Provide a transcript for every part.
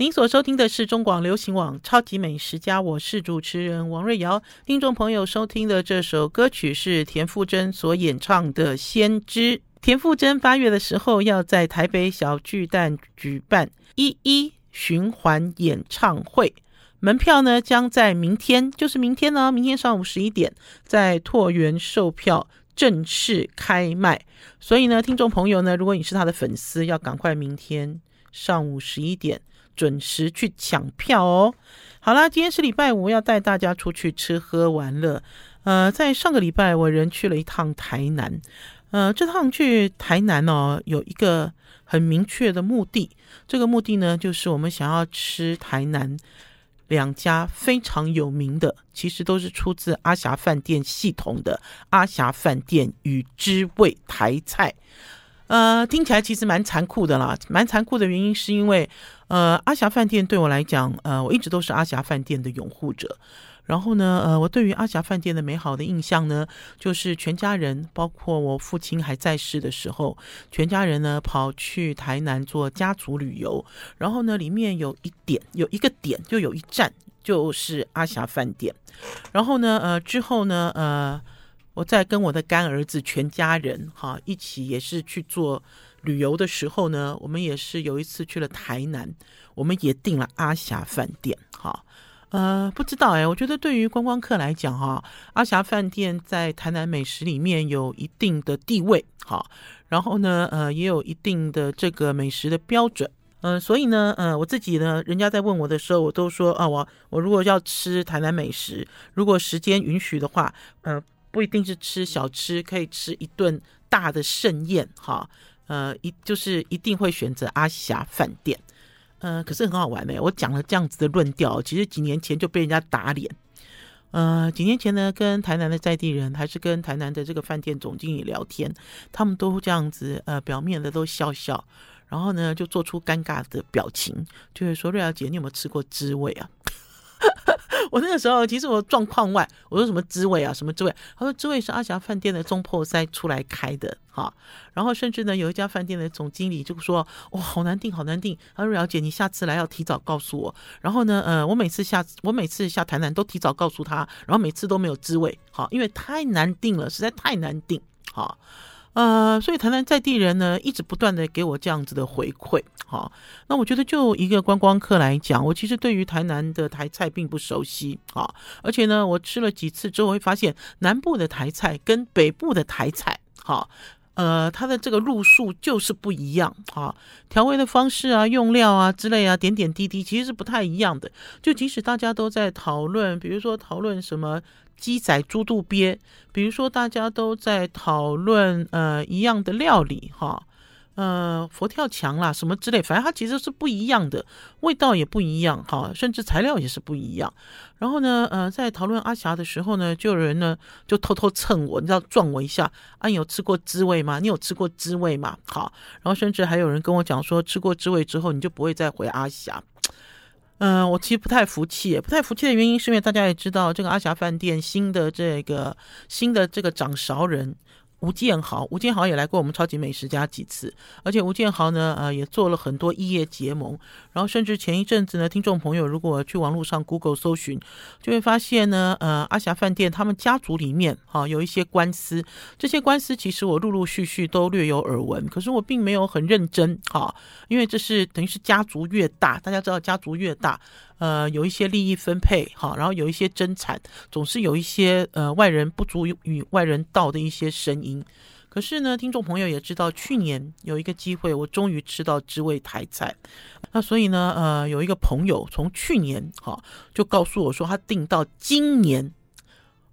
您所收听的是中广流行网《超级美食家》，我是主持人王瑞瑶。听众朋友收听的这首歌曲是田馥甄所演唱的《先知》。田馥甄八月的时候要在台北小巨蛋举办一一循环演唱会，门票呢将在明天，就是明天呢，明天上午十一点在椭圆售票正式开卖。所以呢，听众朋友呢，如果你是他的粉丝，要赶快明天上午十一点。准时去抢票哦！好啦，今天是礼拜五，要带大家出去吃喝玩乐。呃，在上个礼拜，我人去了一趟台南。呃，这趟去台南哦，有一个很明确的目的。这个目的呢，就是我们想要吃台南两家非常有名的，其实都是出自阿霞饭店系统的阿霞饭店与知味台菜。呃，听起来其实蛮残酷的啦，蛮残酷的原因是因为，呃，阿霞饭店对我来讲，呃，我一直都是阿霞饭店的拥护者。然后呢，呃，我对于阿霞饭店的美好的印象呢，就是全家人，包括我父亲还在世的时候，全家人呢跑去台南做家族旅游，然后呢，里面有一点，有一个点，就有一站，就是阿霞饭店。然后呢，呃，之后呢，呃。我在跟我的干儿子全家人哈一起也是去做旅游的时候呢，我们也是有一次去了台南，我们也订了阿霞饭店哈。呃，不知道哎，我觉得对于观光客来讲哈，阿霞饭店在台南美食里面有一定的地位哈，然后呢，呃，也有一定的这个美食的标准，嗯、所以呢，呃，我自己呢，人家在问我的时候，我都说啊，我我如果要吃台南美食，如果时间允许的话，呃。不一定是吃小吃，可以吃一顿大的盛宴，哈，呃，一就是一定会选择阿霞饭店，呃，可是很好玩呢。我讲了这样子的论调，其实几年前就被人家打脸，呃，几年前呢，跟台南的在地人，还是跟台南的这个饭店总经理聊天，他们都这样子，呃，表面的都笑笑，然后呢，就做出尴尬的表情，就是说，瑞瑶姐，你有没有吃过滋味啊？我那个时候其实我状况外，我说什么滋味啊，什么滋味？他说滋味是阿霞饭店的中破塞出来开的哈，然后甚至呢有一家饭店的总经理就说哇好难订好难订，他说，了解你下次来要提早告诉我。然后呢呃我每次下我每次下台南都提早告诉他，然后每次都没有滋味好，因为太难订了，实在太难订好。呃，所以台南在地人呢，一直不断的给我这样子的回馈，好，那我觉得就一个观光客来讲，我其实对于台南的台菜并不熟悉，好，而且呢，我吃了几次之后会发现，南部的台菜跟北部的台菜，好，呃，它的这个路数就是不一样，啊，调味的方式啊、用料啊之类啊，点点滴滴其实是不太一样的，就即使大家都在讨论，比如说讨论什么。鸡仔猪肚鳖，比如说大家都在讨论呃一样的料理哈，呃佛跳墙啦什么之类，反正它其实是不一样的，味道也不一样哈，甚至材料也是不一样。然后呢，呃，在讨论阿霞的时候呢，就有人呢就偷偷蹭我，你知道撞我一下啊，你有吃过滋味吗？你有吃过滋味吗？好，然后甚至还有人跟我讲说，吃过滋味之后，你就不会再回阿霞。嗯、我其实不太服气，不太服气的原因是因为大家也知道，这个阿霞饭店新的这个新的这个掌勺人。吴建豪，吴建豪也来过我们超级美食家几次，而且吴建豪呢，呃，也做了很多异业结盟，然后甚至前一阵子呢，听众朋友如果去网络上 Google 搜寻，就会发现呢，呃，阿霞饭店他们家族里面，哈、有一些官司，这些官司其实我陆陆续续都略有耳闻，可是我并没有很认真，哈、因为这是等于是家族越大，大家知道家族越大。呃，有一些利益分配，好，然后有一些争产，总是有一些呃外人不足与外人道的一些声音。可是呢，听众朋友也知道，去年有一个机会，我终于吃到知味台菜。那所以呢，呃，有一个朋友从去年哈就告诉我说，他订到今年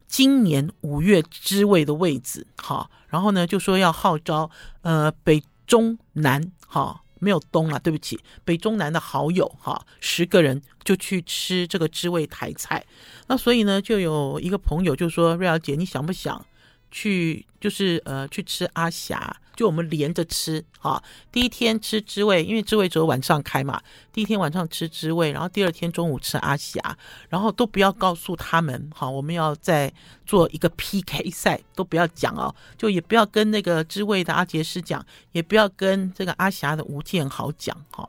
今年五月知味的位置，好，然后呢就说要号召呃北中南哈。没有东啊，对不起，北中南的好友哈，十个人就去吃这个知味台菜。那所以呢，就有一个朋友就说：“瑞瑶姐，你想不想去？就是呃，去吃阿霞？”就我们连着吃哈，第一天吃知味，因为知味只有晚上开嘛。第一天晚上吃知味，然后第二天中午吃阿霞，然后都不要告诉他们哈，我们要再做一个 PK 赛，都不要讲哦，就也不要跟那个知味的阿杰师讲，也不要跟这个阿霞的吴建豪讲哈。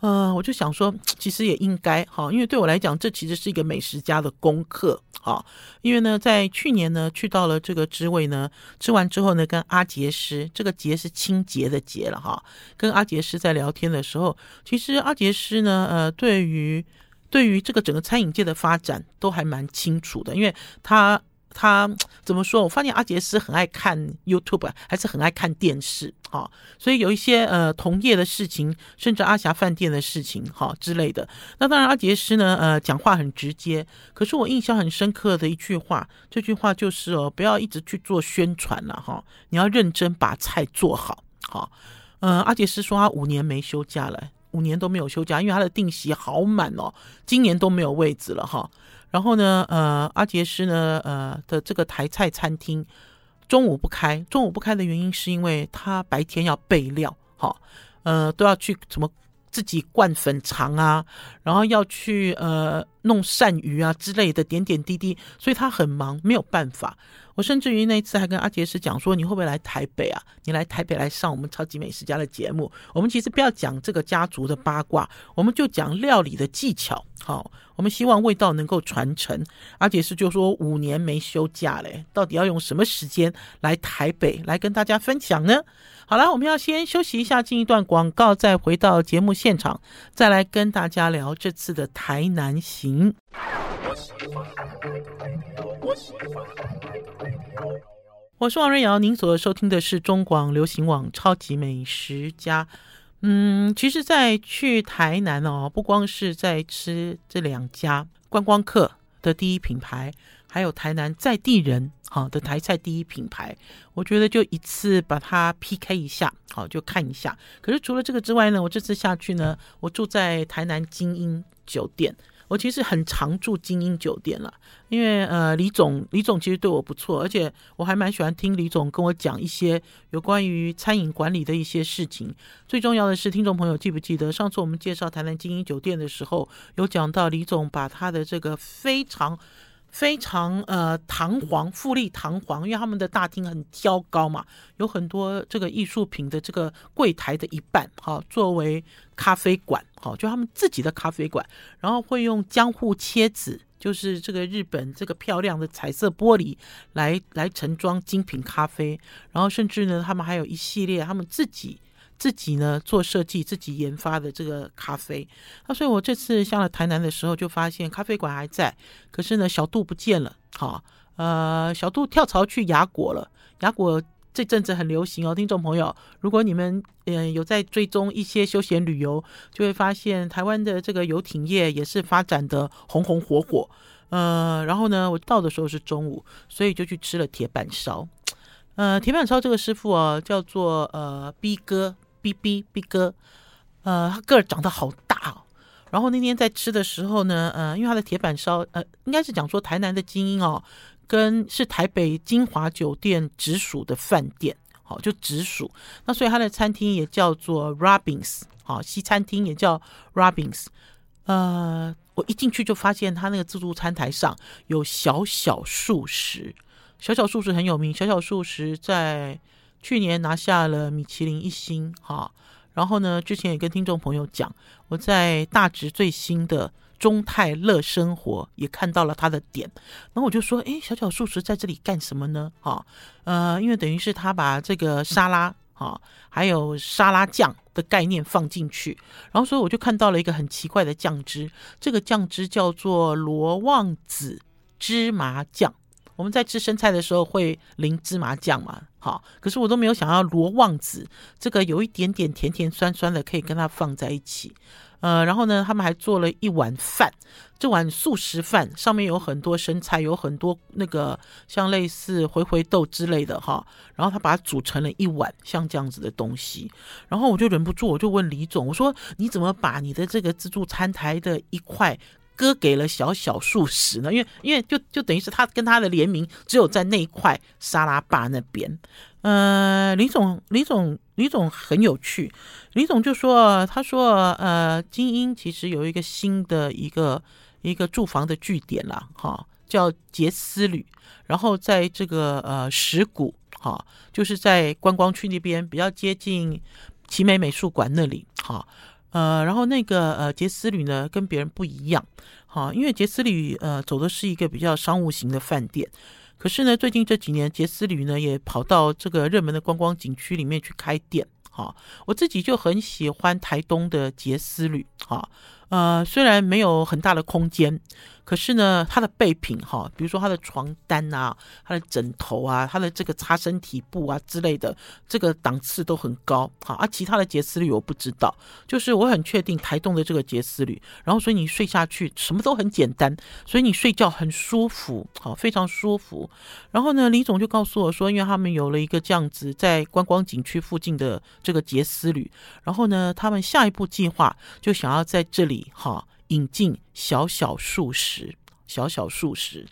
呃，我就想说，其实也应该哈，因为对我来讲，这其实是一个美食家的功课哈。因为呢，在去年呢，去到了这个知味呢，吃完之后呢，跟阿杰师，这个杰是清洁的洁了哈，跟阿杰师在聊天的时候，其实阿杰师呢，呃，对于对于这个整个餐饮界的发展都还蛮清楚的，因为他。他 怎么说？我发现阿杰斯很爱看 YouTube，还是很爱看电视，哈，所以有一些呃同业的事情，甚至阿霞饭店的事情，哈之类的。那当然，阿杰斯呢，呃，讲话很直接。可是我印象很深刻的一句话，这句话就是哦，不要一直去做宣传了，哈，你要认真把菜做好，好。呃，阿杰斯说他五年没休假了，五年都没有休假，因为他的定席好满哦，今年都没有位置了，哈。然后呢，呃，阿杰师呢，呃的这个台菜餐厅中午不开，中午不开的原因是因为他白天要备料，哈，呃，都要去什么自己灌粉肠啊，然后要去呃弄鳝鱼啊之类的点点滴滴，所以他很忙，没有办法。我甚至于那一次还跟阿杰师讲说，你会不会来台北啊？你来台北来上我们超级美食家的节目。我们其实不要讲这个家族的八卦，我们就讲料理的技巧。好，我们希望味道能够传承。阿杰师就说五年没休假嘞，到底要用什么时间来台北来跟大家分享呢？好了，我们要先休息一下，进一段广告，再回到节目现场，再来跟大家聊这次的台南行。我是王瑞瑶，您所收听的是中广流行网《超级美食家》。嗯，其实，在去台南哦，不光是在吃这两家观光客的第一品牌，还有台南在地人好的台菜第一品牌，我觉得就一次把它 PK 一下，好就看一下。可是除了这个之外呢，我这次下去呢，我住在台南精英酒店。我其实很常住精英酒店了，因为呃，李总李总其实对我不错，而且我还蛮喜欢听李总跟我讲一些有关于餐饮管理的一些事情。最重要的是，听众朋友记不记得上次我们介绍台南精英酒店的时候，有讲到李总把他的这个非常。非常呃堂皇，富丽堂皇，因为他们的大厅很挑高嘛，有很多这个艺术品的这个柜台的一半，好作为咖啡馆，好就他们自己的咖啡馆，然后会用江户切子，就是这个日本这个漂亮的彩色玻璃来来盛装精品咖啡，然后甚至呢，他们还有一系列他们自己。自己呢做设计，自己研发的这个咖啡，那所以我这次下了台南的时候，就发现咖啡馆还在，可是呢小杜不见了，好，呃小杜跳槽去雅果了，雅果这阵子很流行哦，听众朋友，如果你们嗯有在追踪一些休闲旅游，就会发现台湾的这个游艇业也是发展的红红火火，呃，然后呢我到的时候是中午，所以就去吃了铁板烧，呃铁板烧这个师傅啊叫做呃 B 哥。B B B 哥，呃，他个儿长得好大哦。然后那天在吃的时候呢，呃，因为他的铁板烧，呃，应该是讲说台南的精英哦，跟是台北金华酒店直属的饭店，好、哦，就直属。那所以他的餐厅也叫做 Robins，好、哦，西餐厅也叫 Robins。呃，我一进去就发现他那个自助餐台上有小小素食，小小素食很有名，小小素食在。去年拿下了米其林一星，哈，然后呢，之前也跟听众朋友讲，我在大直最新的中泰乐生活也看到了他的点，然后我就说，哎，小小素食在这里干什么呢？哈，呃，因为等于是他把这个沙拉，哈，还有沙拉酱的概念放进去，然后所以我就看到了一个很奇怪的酱汁，这个酱汁叫做罗望子芝麻酱。我们在吃生菜的时候会淋芝麻酱嘛？好，可是我都没有想到罗望子这个有一点点甜甜酸酸的，可以跟它放在一起。呃，然后呢，他们还做了一碗饭，这碗素食饭上面有很多生菜，有很多那个像类似回回豆之类的哈。然后他把它煮成了一碗像这样子的东西。然后我就忍不住，我就问李总，我说你怎么把你的这个自助餐台的一块？割给了小小素食呢，因为因为就就等于是他跟他的联名只有在那一块沙拉坝那边。呃，李总，李总，李总很有趣。李总就说，他说，呃，精英其实有一个新的一个一个住房的据点了，哈，叫杰思旅。然后在这个呃石鼓，哈，就是在观光区那边比较接近奇美美术馆那里，哈。呃，然后那个呃杰斯旅呢跟别人不一样，好，因为杰斯旅呃走的是一个比较商务型的饭店，可是呢最近这几年杰斯旅呢也跑到这个热门的观光景区里面去开店，好，我自己就很喜欢台东的杰斯旅，哈，呃虽然没有很大的空间。可是呢，它的备品哈，比如说它的床单啊、它的枕头啊、它的这个擦身体布啊之类的，这个档次都很高。好，而其他的杰斯旅我不知道，就是我很确定台东的这个杰斯旅，然后所以你睡下去什么都很简单，所以你睡觉很舒服，好，非常舒服。然后呢，李总就告诉我说，因为他们有了一个这样子在观光景区附近的这个杰斯旅，然后呢，他们下一步计划就想要在这里哈。引进小小素食，小小素食。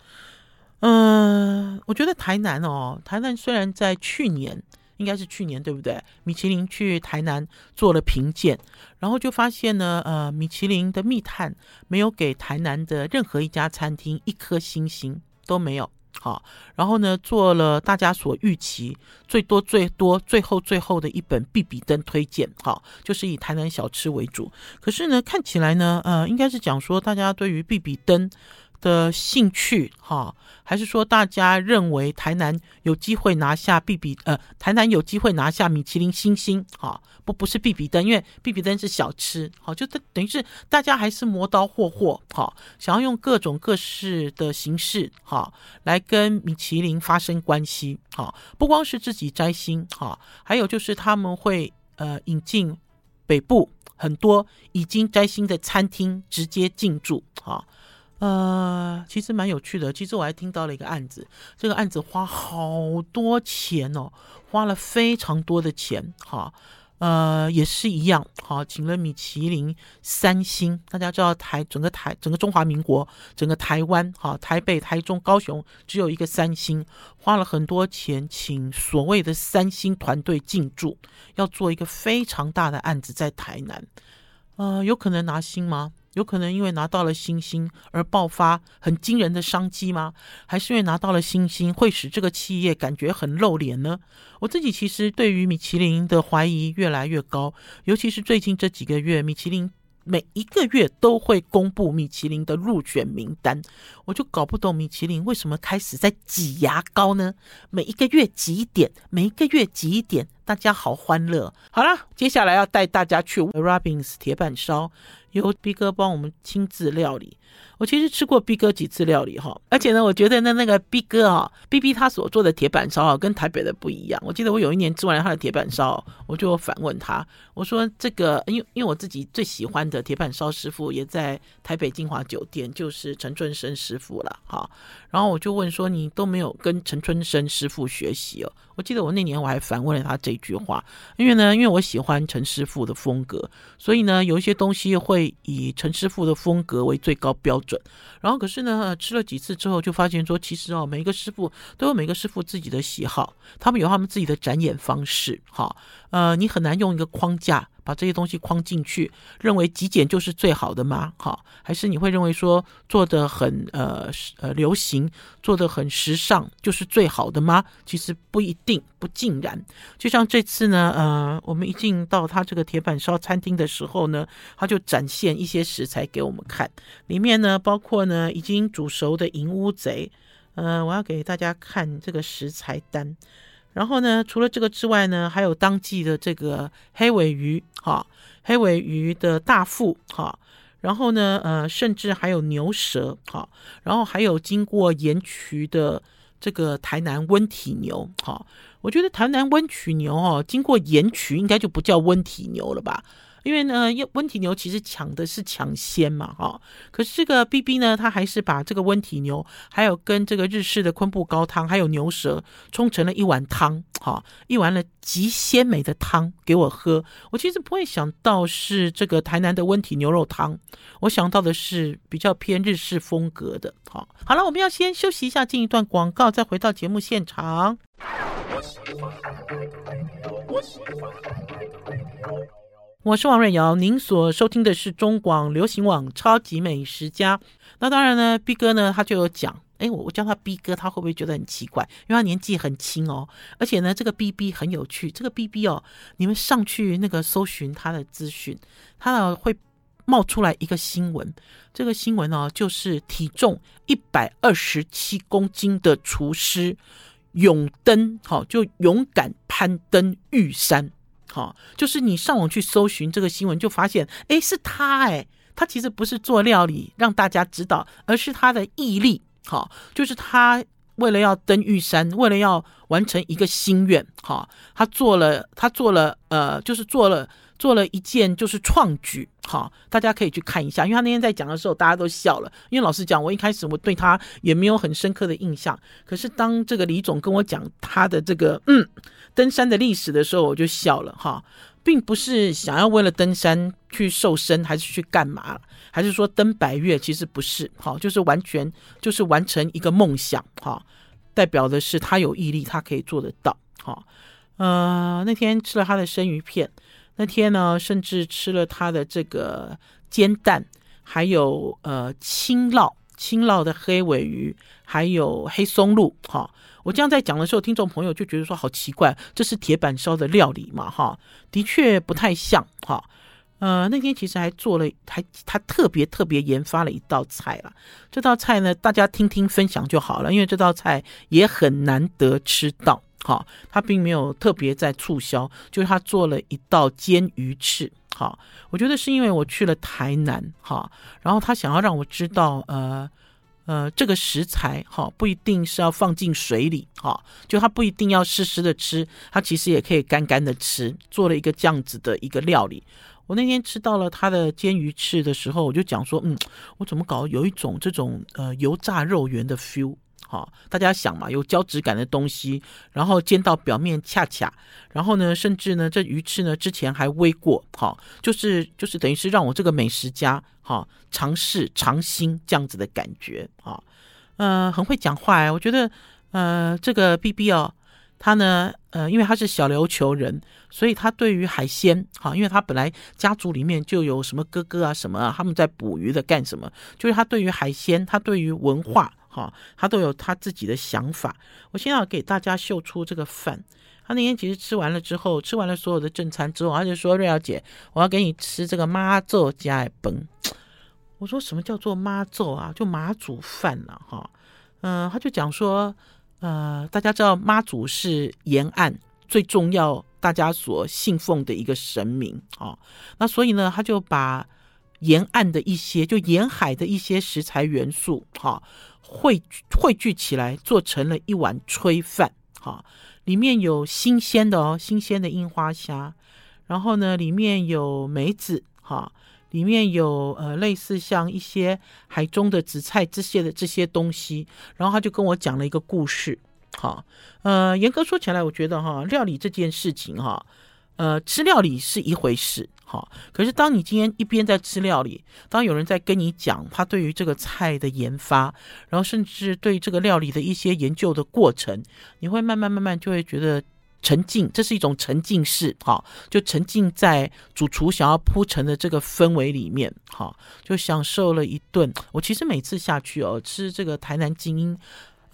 嗯，我觉得台南哦，台南虽然在去年，应该是去年对不对？米其林去台南做了评鉴，然后就发现呢，呃，米其林的密探没有给台南的任何一家餐厅一颗星星都没有。好，然后呢，做了大家所预期最多最多最后最后的一本必比登推荐，好，就是以台南小吃为主。可是呢，看起来呢，呃，应该是讲说大家对于必比登的兴趣，哈，还是说大家认为台南有机会拿下必比，呃，台南有机会拿下米其林星星，哈，不不是必比登，因为必比登是小吃，好，就等等于是大家还是磨刀霍霍，哈，想要用各种各式的形式，哈，来跟米其林发生关系，哈，不光是自己摘星，哈，还有就是他们会呃引进北部很多已经摘星的餐厅直接进驻，哈。呃，其实蛮有趣的。其实我还听到了一个案子，这个案子花好多钱哦，花了非常多的钱。哈，呃，也是一样。好，请了米其林三星，大家知道台整个台整个中华民国整个台湾，哈，台北、台中、高雄只有一个三星，花了很多钱，请所谓的三星团队进驻，要做一个非常大的案子在台南。呃，有可能拿星吗？有可能因为拿到了星星而爆发很惊人的商机吗？还是因为拿到了星星会使这个企业感觉很露脸呢？我自己其实对于米其林的怀疑越来越高，尤其是最近这几个月，米其林每一个月都会公布米其林的入选名单，我就搞不懂米其林为什么开始在挤牙膏呢？每一个月挤一点，每一个月挤一点，大家好欢乐。好了，接下来要带大家去 Robbins 铁板烧。由 B 哥帮我们亲自料理。我其实吃过 B 哥几次料理哈，而且呢，我觉得呢，那个 B 哥啊，B B 他所做的铁板烧啊，跟台北的不一样。我记得我有一年吃完了他的铁板烧，我就反问他，我说这个，因为因为我自己最喜欢的铁板烧师傅也在台北金华酒店，就是陈春生师傅了哈。然后我就问说，你都没有跟陈春生师傅学习哦？我记得我那年我还反问了他这句话，因为呢，因为我喜欢陈师傅的风格，所以呢，有一些东西会以陈师傅的风格为最高标准。然后可是呢，吃了几次之后，就发现说，其实哦，每一个师傅都有每个师傅自己的喜好，他们有他们自己的展演方式，哈，呃，你很难用一个框架把这些东西框进去，认为极简就是最好的吗？哈，还是你会认为说做得很呃呃流行，做得很时尚就是最好的吗？其实不一定，不尽然。就像这次呢，呃，我们一进到他这个铁板烧餐厅的时候呢，他就展现一些食材给我们看，里面呢包括呢已经煮熟的银乌贼，呃，我要给大家看这个食材单。然后呢，除了这个之外呢，还有当季的这个黑尾鱼，哈，黑尾鱼的大腹，哈，然后呢，呃，甚至还有牛舌，哈，然后还有经过盐渠的这个台南温体牛，哈，我觉得台南温体牛，哦，经过盐渠应该就不叫温体牛了吧。因为呢，温体牛其实抢的是抢鲜嘛，哈。可是这个 BB 呢，他还是把这个温体牛，还有跟这个日式的昆布高汤，还有牛舌冲成了一碗汤，哈，一碗了极鲜美的汤给我喝。我其实不会想到是这个台南的温体牛肉汤，我想到的是比较偏日式风格的。好，好了，我们要先休息一下，进一段广告，再回到节目现场。我是王瑞瑶，您所收听的是中广流行网超级美食家。那当然呢，B 哥呢，他就有讲哎，我我叫他 B 哥，他会不会觉得很奇怪？因为他年纪很轻哦，而且呢，这个 BB 很有趣。这个 BB 哦，你们上去那个搜寻他的资讯，他呢会冒出来一个新闻。这个新闻呢，就是体重一百二十七公斤的厨师勇登，好，就勇敢攀登玉山。好，就是你上网去搜寻这个新闻，就发现，哎，是他哎，他其实不是做料理让大家知道，而是他的毅力。好，就是他为了要登玉山，为了要完成一个心愿，哈，他做了，他做了，呃，就是做了，做了一件就是创举，哈，大家可以去看一下，因为他那天在讲的时候，大家都笑了，因为老实讲，我一开始我对他也没有很深刻的印象，可是当这个李总跟我讲他的这个嗯登山的历史的时候，我就笑了，哈。并不是想要为了登山去瘦身，还是去干嘛？还是说登百月？其实不是，好，就是完全就是完成一个梦想，哈，代表的是他有毅力，他可以做得到，好，呃，那天吃了他的生鱼片，那天呢，甚至吃了他的这个煎蛋，还有呃青烙青烙的黑尾鱼，还有黑松露，哈。我这样在讲的时候，听众朋友就觉得说好奇怪，这是铁板烧的料理嘛？哈，的确不太像哈。呃，那天其实还做了，还他特别特别研发了一道菜啦。这道菜呢，大家听听分享就好了，因为这道菜也很难得吃到。好，他并没有特别在促销，就是他做了一道煎鱼翅。好，我觉得是因为我去了台南，哈，然后他想要让我知道，呃。呃，这个食材哈不一定是要放进水里哈，就它不一定要湿湿的吃，它其实也可以干干的吃。做了一个这样子的一个料理，我那天吃到了它的煎鱼翅的时候，我就讲说，嗯，我怎么搞有一种这种呃油炸肉圆的 feel。好，大家想嘛，有胶质感的东西，然后煎到表面恰恰，然后呢，甚至呢，这鱼翅呢之前还煨过，好，就是就是等于是让我这个美食家哈尝试尝新这样子的感觉啊，呃，很会讲话哎，我觉得呃这个 B B 哦，他呢呃因为他是小琉球人，所以他对于海鲜哈，因为他本来家族里面就有什么哥哥啊什么啊，他们在捕鱼的干什么，就是他对于海鲜，他对于文化。哈，他都有他自己的想法。我现在要给大家秀出这个饭。他那天其实吃完了之后，吃完了所有的正餐之后，他就说：“瑞瑶姐，我要给你吃这个妈祖加的饭。”我说：“什么叫做妈祖啊？就妈祖饭了哈。”嗯，他就讲说：“呃，大家知道妈祖是沿岸最重要、大家所信奉的一个神明啊。那所以呢，他就把沿岸的一些，就沿海的一些食材元素，哈。”汇汇聚起来做成了一碗炊饭，哈，里面有新鲜的哦，新鲜的樱花虾，然后呢，里面有梅子，哈，里面有呃类似像一些海中的紫菜这些的这些东西，然后他就跟我讲了一个故事，哈，呃，严格说起来，我觉得哈，料理这件事情哈。呃，吃料理是一回事，好。可是当你今天一边在吃料理，当有人在跟你讲他对于这个菜的研发，然后甚至对这个料理的一些研究的过程，你会慢慢慢慢就会觉得沉浸，这是一种沉浸式，好，就沉浸在主厨想要铺陈的这个氛围里面，好，就享受了一顿。我其实每次下去哦，吃这个台南精英。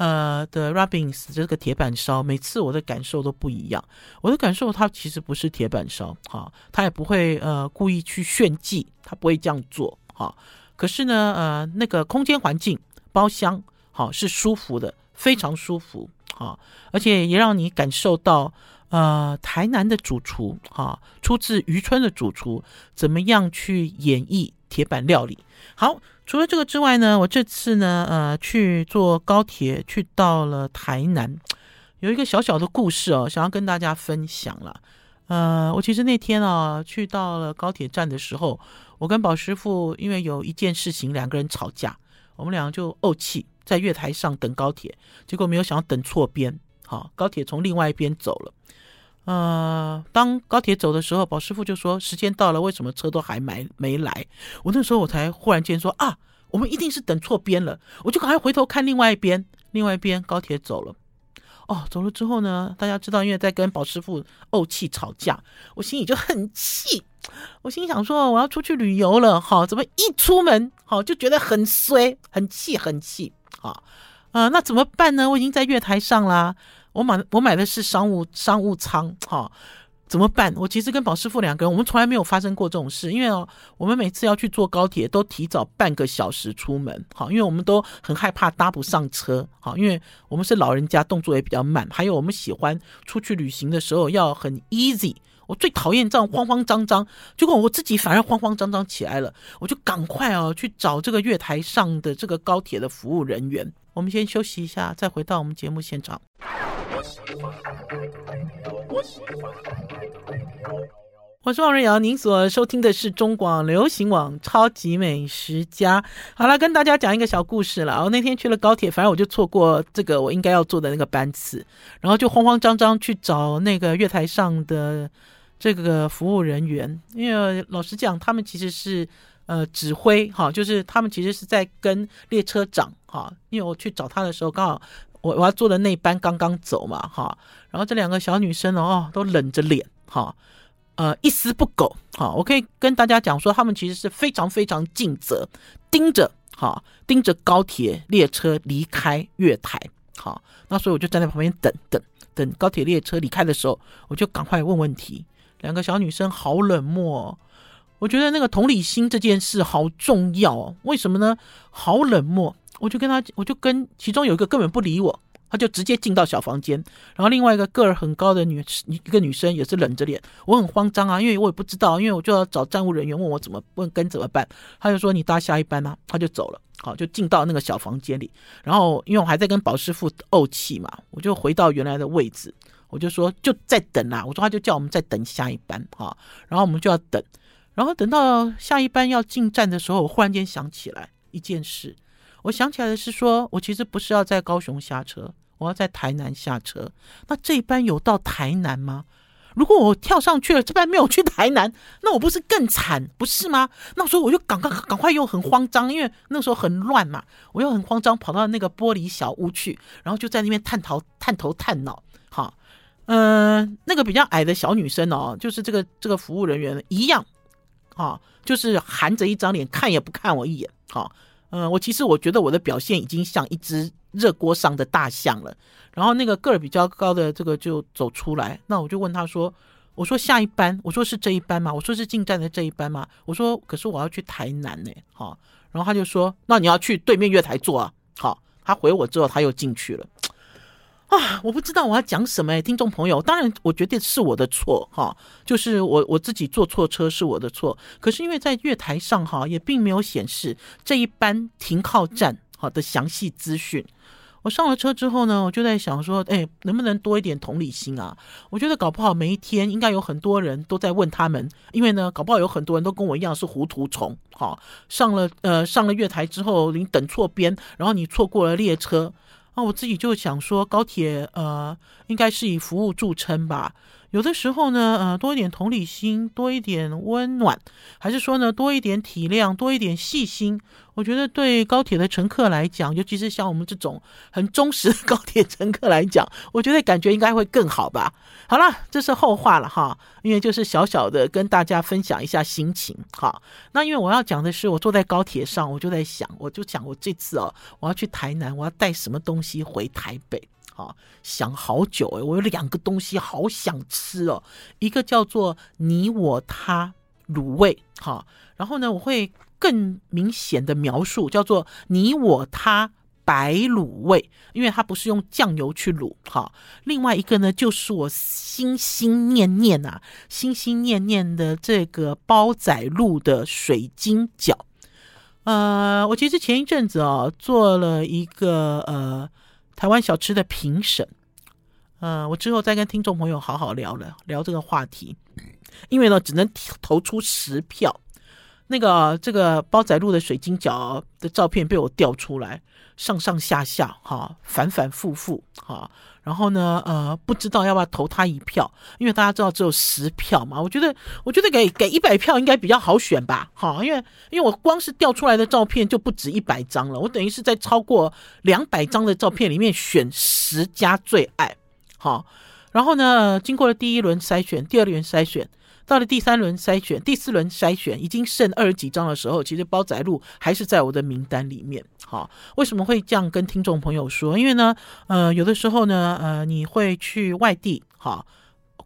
呃的 Robbins 这个铁板烧，每次我的感受都不一样。我的感受，它其实不是铁板烧，哈，他也不会呃故意去炫技，他不会这样做，哈。可是呢，呃，那个空间环境、包厢，好是舒服的，非常舒服，哈，而且也让你感受到，呃，台南的主厨，哈，出自渔村的主厨，怎么样去演绎铁板料理，好。除了这个之外呢，我这次呢，呃，去坐高铁去到了台南，有一个小小的故事哦，想要跟大家分享了。呃，我其实那天啊，去到了高铁站的时候，我跟宝师傅因为有一件事情，两个人吵架，我们两个就怄气在月台上等高铁，结果没有想到等错边，好，高铁从另外一边走了。呃，当高铁走的时候，宝师傅就说：“时间到了，为什么车都还没没来？”我那时候我才忽然间说：“啊，我们一定是等错边了。”我就赶快回头看另外一边，另外一边高铁走了。哦，走了之后呢，大家知道，因为在跟宝师傅怄气吵架，我心里就很气。我心想说：“我要出去旅游了，好，怎么一出门好就觉得很衰，很气，很气啊！”呃，那怎么办呢？我已经在月台上啦，我买我买的是商务商务舱，哈、哦。怎么办？我其实跟宝师傅两个人，我们从来没有发生过这种事，因为哦，我们每次要去坐高铁都提早半个小时出门，好，因为我们都很害怕搭不上车，好，因为我们是老人家，动作也比较慢，还有我们喜欢出去旅行的时候要很 easy。我最讨厌这样慌慌张张，结果我自己反而慌慌张张起来了，我就赶快哦去找这个月台上的这个高铁的服务人员。我们先休息一下，再回到我们节目现场。我是王瑞瑶，您所收听的是中广流行网《超级美食家》。好了，跟大家讲一个小故事了。我那天去了高铁，反正我就错过这个我应该要坐的那个班次，然后就慌慌张张去找那个月台上的这个服务人员。因为老实讲，他们其实是呃指挥哈，就是他们其实是在跟列车长哈。因为我去找他的时候，刚好我我要坐的那班刚刚走嘛哈。然后这两个小女生哦，都冷着脸哈。呃，一丝不苟，哈，我可以跟大家讲说，他们其实是非常非常尽责，盯着，哈，盯着高铁列车离开月台，好，那所以我就站在旁边等等等高铁列车离开的时候，我就赶快问问题。两个小女生好冷漠，我觉得那个同理心这件事好重要哦。为什么呢？好冷漠，我就跟他，我就跟其中有一个根本不理我。他就直接进到小房间，然后另外一个个儿很高的女一个女生也是冷着脸，我很慌张啊，因为我也不知道，因为我就要找站务人员问我怎么问跟怎么办，他就说你搭下一班啊，他就走了，好，就进到那个小房间里，然后因为我还在跟宝师傅怄气嘛，我就回到原来的位置，我就说就在等啦，我说他就叫我们再等下一班。哈，然后我们就要等，然后等到下一班要进站的时候，我忽然间想起来一件事，我想起来的是说我其实不是要在高雄下车。我要在台南下车，那这一班有到台南吗？如果我跳上去了，这班没有去台南，那我不是更惨，不是吗？那时候我就赶快赶快又很慌张，因为那时候很乱嘛，我又很慌张，跑到那个玻璃小屋去，然后就在那边探头探头探脑。好，嗯、呃，那个比较矮的小女生哦，就是这个这个服务人员一样，啊，就是含着一张脸，看也不看我一眼。好，嗯、我其实我觉得我的表现已经像一只。热锅上的大象了，然后那个个儿比较高的这个就走出来，那我就问他说：“我说下一班，我说是这一班吗？我说是进站的这一班吗？我说可是我要去台南呢，好，然后他就说：那你要去对面月台坐啊，好，他回我之后他又进去了，啊，我不知道我要讲什么诶，听众朋友，当然我觉得是我的错哈，就是我我自己坐错车是我的错，可是因为在月台上哈也并没有显示这一班停靠站好的详细资讯。我上了车之后呢，我就在想说，哎，能不能多一点同理心啊？我觉得搞不好每一天应该有很多人都在问他们，因为呢，搞不好有很多人都跟我一样是糊涂虫。哈，上了呃上了月台之后，你等错边，然后你错过了列车那，我自己就想说，高铁呃应该是以服务著称吧。有的时候呢，呃，多一点同理心，多一点温暖，还是说呢，多一点体谅，多一点细心，我觉得对高铁的乘客来讲，尤其是像我们这种很忠实的 高铁乘客来讲，我觉得感觉应该会更好吧。好了，这是后话了哈，因为就是小小的跟大家分享一下心情哈。那因为我要讲的是，我坐在高铁上，我就在想，我就讲我这次哦，我要去台南，我要带什么东西回台北。好，想好久诶，我有两个东西好想吃哦，一个叫做你我他卤味，好，然后呢，我会更明显的描述叫做你我他白卤味，因为它不是用酱油去卤，好，另外一个呢，就是我心心念念啊，心心念念的这个煲仔路的水晶饺，呃，我其实前一阵子哦，做了一个呃。台湾小吃的评审，呃，我之后再跟听众朋友好好聊了聊这个话题，因为呢，只能投出十票。那个这个煲仔路的水晶饺的照片被我调出来，上上下下哈，反反复复哈。然后呢，呃，不知道要不要投他一票，因为大家知道只有十票嘛。我觉得，我觉得给给一百票应该比较好选吧。好，因为因为我光是调出来的照片就不止一百张了，我等于是在超过两百张的照片里面选十家最爱。好，然后呢，经过了第一轮筛选，第二轮筛选，到了第三轮筛选、第四轮筛选，已经剩二十几张的时候，其实褒载录还是在我的名单里面。好，为什么会这样跟听众朋友说？因为呢，呃，有的时候呢，呃，你会去外地，哈，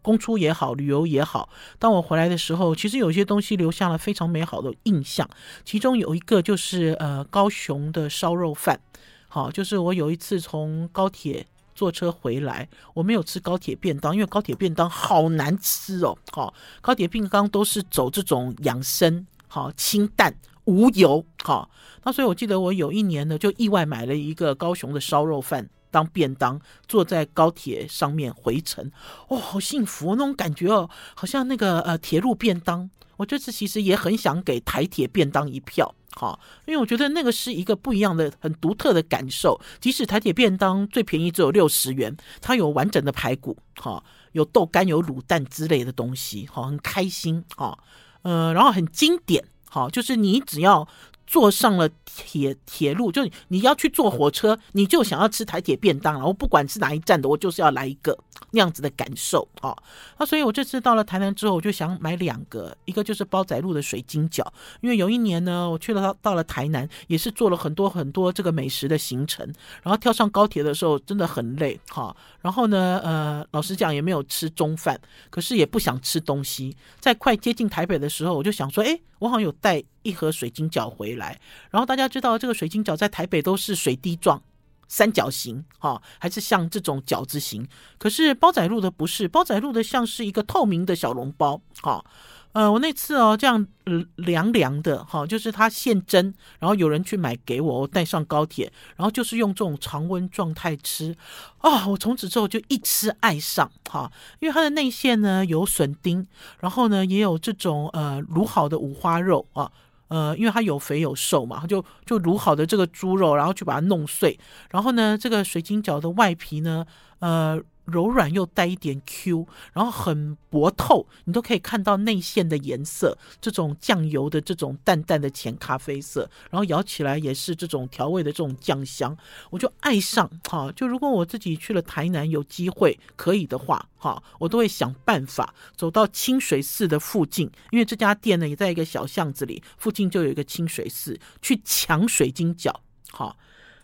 公出也好，旅游也好。当我回来的时候，其实有些东西留下了非常美好的印象。其中有一个就是呃，高雄的烧肉饭。好，就是我有一次从高铁。坐车回来，我没有吃高铁便当，因为高铁便当好难吃哦。好，高铁便当都是走这种养生，好清淡无油。好，那所以我记得我有一年呢，就意外买了一个高雄的烧肉饭当便当，坐在高铁上面回程，哦，好幸福那种感觉哦，好像那个呃铁路便当。我这次其实也很想给台铁便当一票。好，因为我觉得那个是一个不一样的、很独特的感受。即使台铁便当最便宜只有六十元，它有完整的排骨，哈，有豆干、有卤蛋之类的东西，好，很开心，哈，呃，然后很经典，好，就是你只要。坐上了铁铁路，就你要去坐火车，你就想要吃台铁便当了。我不管是哪一站的，我就是要来一个 那样子的感受啊。那所以我这次到了台南之后，我就想买两个，一个就是褒载录的水晶饺，因为有一年呢，我去了到了台南，也是做了很多很多这个美食的行程，然后跳上高铁的时候真的很累哈。然后呢，呃，老实讲也没有吃中饭，可是也不想吃东西。在快接近台北的时候，我就想说，哎，我好像有带。一盒水晶饺回来，然后大家知道这个水晶饺在台北都是水滴状、三角形，哈，还是像这种饺子形。可是包仔录的不是，包仔录的像是一个透明的小笼包，哈。呃，我那次哦，这样凉凉的哈，就是它现蒸，然后有人去买给我，我带上高铁，然后就是用这种常温状态吃，啊、我从此之后就一吃爱上哈，因为它的内馅呢有笋丁，然后呢也有这种呃卤好的五花肉啊。呃，因为它有肥有瘦嘛，就就卤好的这个猪肉，然后去把它弄碎，然后呢，这个水晶饺的外皮呢，呃。柔软又带一点 Q，然后很薄透，你都可以看到内馅的颜色，这种酱油的这种淡淡的浅咖啡色，然后咬起来也是这种调味的这种酱香，我就爱上哈。就如果我自己去了台南有机会可以的话哈，我都会想办法走到清水寺的附近，因为这家店呢也在一个小巷子里，附近就有一个清水寺，去抢水晶饺哈。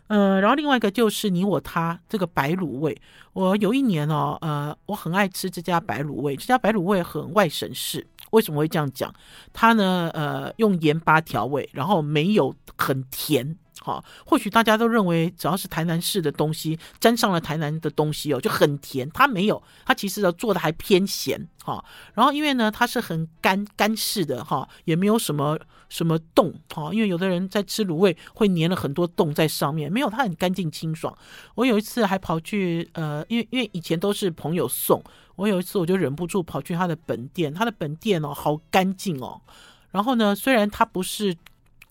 呃，然后另外一个就是你我他这个白卤味，我有一年哦，呃，我很爱吃这家白卤味，这家白卤味很外省式，为什么会这样讲？它呢，呃，用盐巴调味，然后没有很甜。好，或许大家都认为只要是台南市的东西，沾上了台南的东西哦，就很甜。它没有，它其实做的还偏咸。哈，然后因为呢它是很干干式的哈，也没有什么什么洞哈。因为有的人在吃卤味会粘了很多洞在上面，没有，它很干净清爽。我有一次还跑去呃，因为因为以前都是朋友送，我有一次我就忍不住跑去他的本店，他的本店哦好干净哦。然后呢，虽然它不是。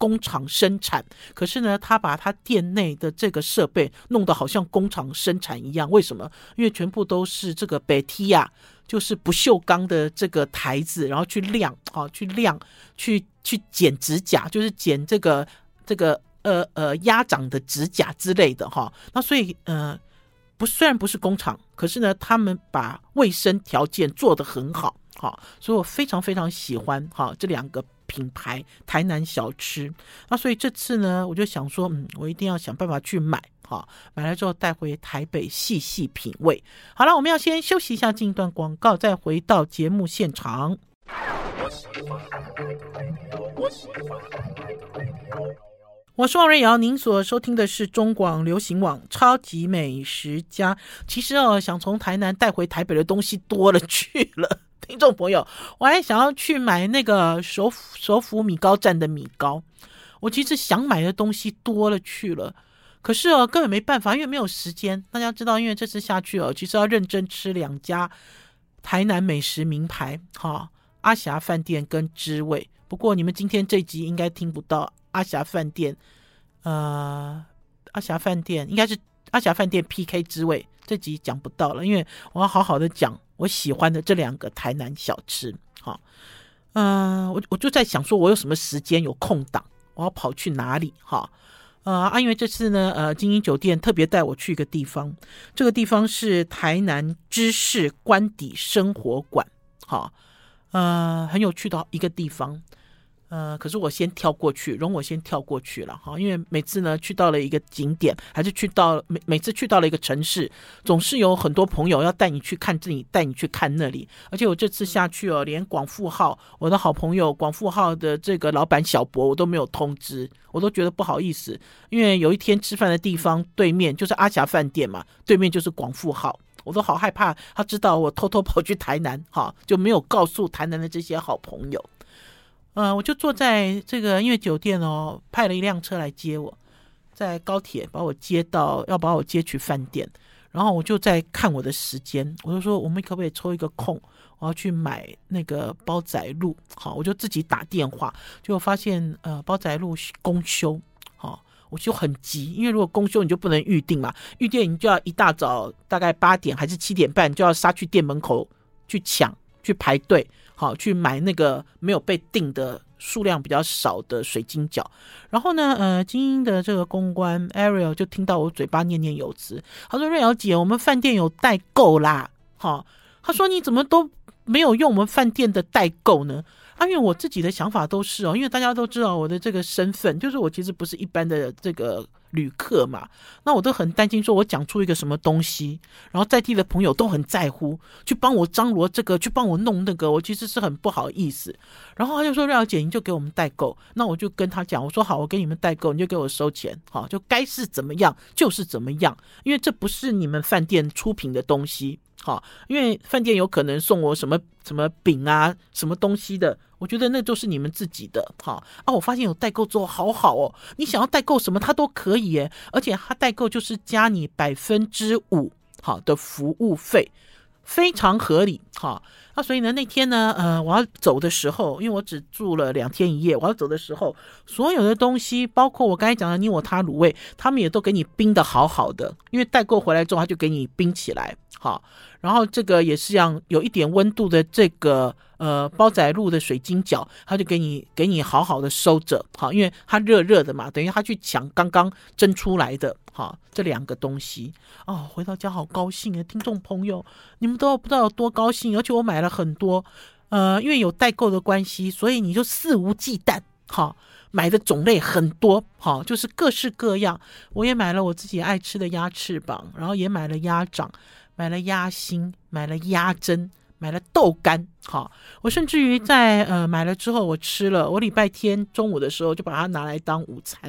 工厂生产，可是呢，他把他店内的这个设备弄得好像工厂生产一样。为什么？因为全部都是这个白铁呀，就是不锈钢的这个台子，然后去晾，好去晾，去去剪指甲，就是剪这个这个呃呃鸭掌的指甲之类的哈。那所以呃不虽然不是工厂，可是呢，他们把卫生条件做得很好，好，所以我非常非常喜欢哈这两个。品牌台南小吃，那所以这次呢，我就想说，嗯，我一定要想办法去买，好，买来之后带回台北细细品味。好了，我们要先休息一下，进一段广告，再回到节目现场。我是王瑞瑶，您所收听的是中广流行网《超级美食家》。其实哦，想从台南带回台北的东西多了去了。听众朋友，我还想要去买那个首府首府米糕站的米糕。我其实想买的东西多了去了，可是哦，根本没办法，因为没有时间。大家知道，因为这次下去哦，其实要认真吃两家台南美食名牌，哈、哦，阿霞饭店跟知味。不过你们今天这集应该听不到阿霞饭店，呃，阿霞饭店应该是阿霞饭店 PK 知味，这集讲不到了，因为我要好好的讲。我喜欢的这两个台南小吃，好，嗯，我我就在想说，我有什么时间有空档，我要跑去哪里？哈，呃，啊，因为这次呢，呃，精英酒店特别带我去一个地方，这个地方是台南知识官邸生活馆，好，呃，很有趣的一个地方。呃，可是我先跳过去，容我先跳过去了哈，因为每次呢去到了一个景点，还是去到每每次去到了一个城市，总是有很多朋友要带你去看这里，带你去看那里。而且我这次下去哦，连广富号我的好朋友广富号的这个老板小博我都没有通知，我都觉得不好意思，因为有一天吃饭的地方对面就是阿霞饭店嘛，对面就是广富号，我都好害怕他知道我偷偷跑去台南哈，就没有告诉台南的这些好朋友。呃，我就坐在这个音乐酒店哦，派了一辆车来接我，在高铁把我接到，要把我接去饭店。然后我就在看我的时间，我就说我们可不可以抽一个空，我要去买那个褒载路。好，我就自己打电话，就发现呃褒载路公休，好，我就很急，因为如果公休你就不能预定嘛，预定你就要一大早大概八点还是七点半就要杀去店门口去抢去排队。好，去买那个没有被订的数量比较少的水晶饺，然后呢，呃，精英的这个公关 Ariel 就听到我嘴巴念念有词，他说：“瑞瑶姐，我们饭店有代购啦。”好，他说：“你怎么都没有用我们饭店的代购呢？”啊，因为我自己的想法都是哦，因为大家都知道我的这个身份，就是我其实不是一般的这个。旅客嘛，那我都很担心，说我讲出一个什么东西，然后在地的朋友都很在乎，去帮我张罗这个，去帮我弄那个，我其实是很不好意思。然后他就说：“廖姐，你就给我们代购。”那我就跟他讲，我说：“好，我给你们代购，你就给我收钱，好，就该是怎么样就是怎么样，因为这不是你们饭店出品的东西。”好，因为饭店有可能送我什么什么饼啊，什么东西的，我觉得那都是你们自己的。好啊，我发现有代购之后好好哦，你想要代购什么，他都可以耶，而且他代购就是加你百分之五好的服务费，非常合理。好，那所以呢，那天呢，呃，我要走的时候，因为我只住了两天一夜，我要走的时候，所有的东西，包括我刚才讲的你我他卤味，他们也都给你冰的好好的，因为代购回来之后，他就给你冰起来。好，然后这个也是让有一点温度的这个呃褒载路的水晶饺，他就给你给你好好的收着，好，因为它热热的嘛，等于他去抢刚刚蒸出来的，好，这两个东西哦，回到家好高兴啊，听众朋友，你们都不知道有多高兴，而且我买了很多，呃，因为有代购的关系，所以你就肆无忌惮，好，买的种类很多，好，就是各式各样，我也买了我自己爱吃的鸭翅膀，然后也买了鸭掌。买了鸭心，买了鸭胗，买了豆干。好，我甚至于在呃买了之后，我吃了。我礼拜天中午的时候就把它拿来当午餐，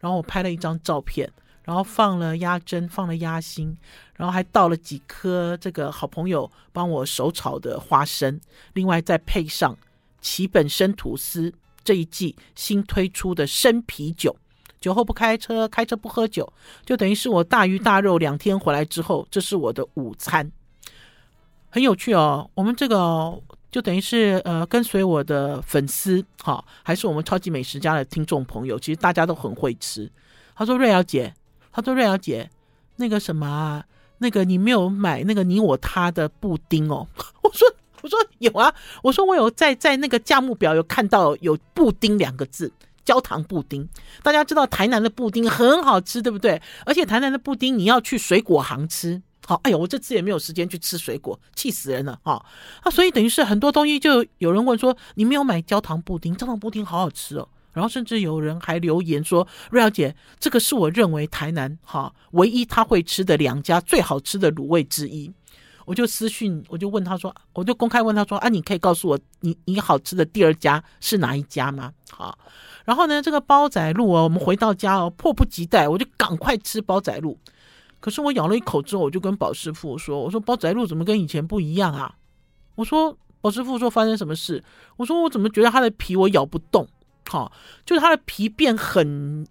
然后我拍了一张照片，然后放了鸭胗，放了鸭心，然后还倒了几颗这个好朋友帮我手炒的花生，另外再配上奇本生吐司这一季新推出的生啤酒。酒后不开车，开车不喝酒，就等于是我大鱼大肉两天回来之后，这是我的午餐，很有趣哦。我们这个就等于是呃，跟随我的粉丝哈，还是我们超级美食家的听众朋友，其实大家都很会吃。他说：“瑞瑶姐，他说瑞瑶姐，那个什么啊，那个你没有买那个你我他的布丁哦。”我说：“我说有啊，我说我有在在那个价目表有看到有布丁两个字。”焦糖布丁，大家知道台南的布丁很好吃，对不对？而且台南的布丁你要去水果行吃，好，哎呦，我这次也没有时间去吃水果，气死人了哈！啊，所以等于是很多东西，就有人问说，你没有买焦糖布丁，焦糖布丁好好吃哦。然后甚至有人还留言说，瑞小姐，这个是我认为台南哈唯一他会吃的两家最好吃的卤味之一。我就私讯，我就问他说，我就公开问他说，啊，你可以告诉我，你你好吃的第二家是哪一家吗？好。然后呢，这个褒载路哦，我们回到家哦，迫不及待，我就赶快吃褒载路。可是我咬了一口之后，我就跟宝师傅说：“我说褒载路怎么跟以前不一样啊？”我说：“宝师傅说发生什么事？”我说：“我怎么觉得它的皮我咬不动？好，就是它的皮变很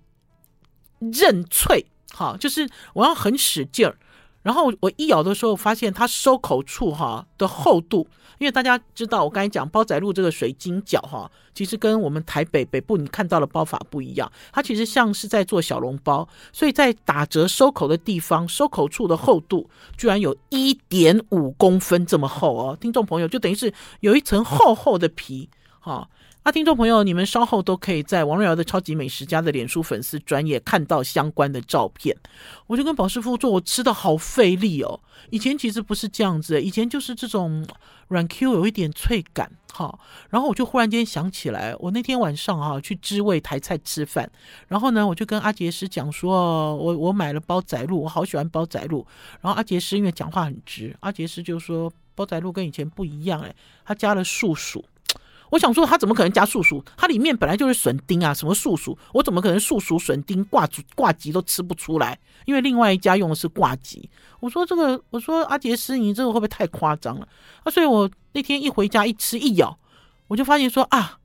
韧脆，好，就是我要很使劲儿。”然后我一咬的时候，发现它收口处哈的厚度，因为大家知道我刚才讲煲仔路这个水晶饺哈，其实跟我们台北北部你看到的包法不一样，它其实像是在做小笼包，所以在打折收口的地方，收口处的厚度居然有一点五公分这么厚哦，听众朋友就等于是有一层厚厚的皮哈。啊，听众朋友，你们稍后都可以在王瑞瑶的超级美食家的脸书粉丝专页看到相关的照片。我就跟宝师傅说，我吃的好费力哦。以前其实不是这样子，以前就是这种软 Q，有一点脆感哈。然后我就忽然间想起来，我那天晚上哈去知味台菜吃饭，然后呢，我就跟阿杰师讲说，我我买了煲仔鹿，我好喜欢煲仔鹿。然后阿杰师因为讲话很直，阿杰师就说煲仔鹿跟以前不一样，诶，他加了素薯。我想说，它怎么可能加素薯？它里面本来就是笋丁啊，什么素薯？我怎么可能素薯、笋丁、挂挂吉都吃不出来？因为另外一家用的是挂吉。我说这个，我说阿杰斯，你这个会不会太夸张了？啊，所以我那天一回家一吃一咬，我就发现说啊，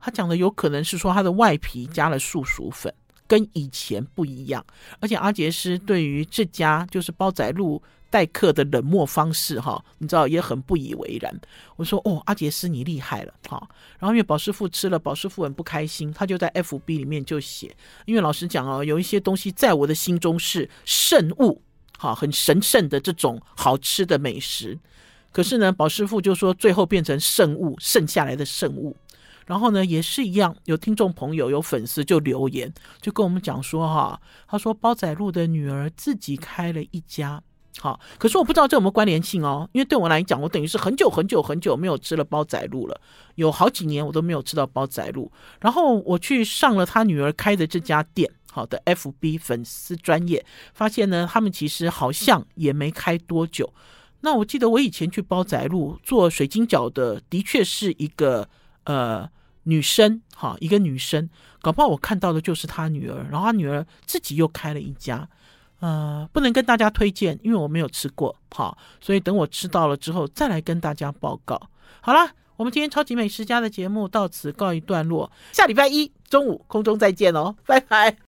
他讲的有可能是说它的外皮加了素薯粉，跟以前不一样。而且阿杰斯对于这家就是煲仔路。待客的冷漠方式，哈，你知道也很不以为然。我说哦，阿杰斯你厉害了，哈。然后因为宝师傅吃了，宝师傅很不开心，他就在 FB 里面就写，因为老实讲哦，有一些东西在我的心中是圣物，哈，很神圣的这种好吃的美食。可是呢，宝师傅就说最后变成圣物，剩下来的圣物。然后呢，也是一样，有听众朋友、有粉丝就留言，就跟我们讲说，哈，他说煲仔鹿的女儿自己开了一家。好，可是我不知道这有没有关联性哦，因为对我来讲，我等于是很久很久很久没有吃了煲仔鹿了，有好几年我都没有吃到煲仔鹿。然后我去上了他女儿开的这家店，好的 FB 粉丝专业，发现呢，他们其实好像也没开多久。那我记得我以前去煲仔鹿做水晶饺的，的确是一个呃女生，哈，一个女生，搞不好我看到的就是她女儿，然后她女儿自己又开了一家。呃，不能跟大家推荐，因为我没有吃过，好，所以等我吃到了之后再来跟大家报告。好啦，我们今天超级美食家的节目到此告一段落，下礼拜一中午空中再见哦，拜拜。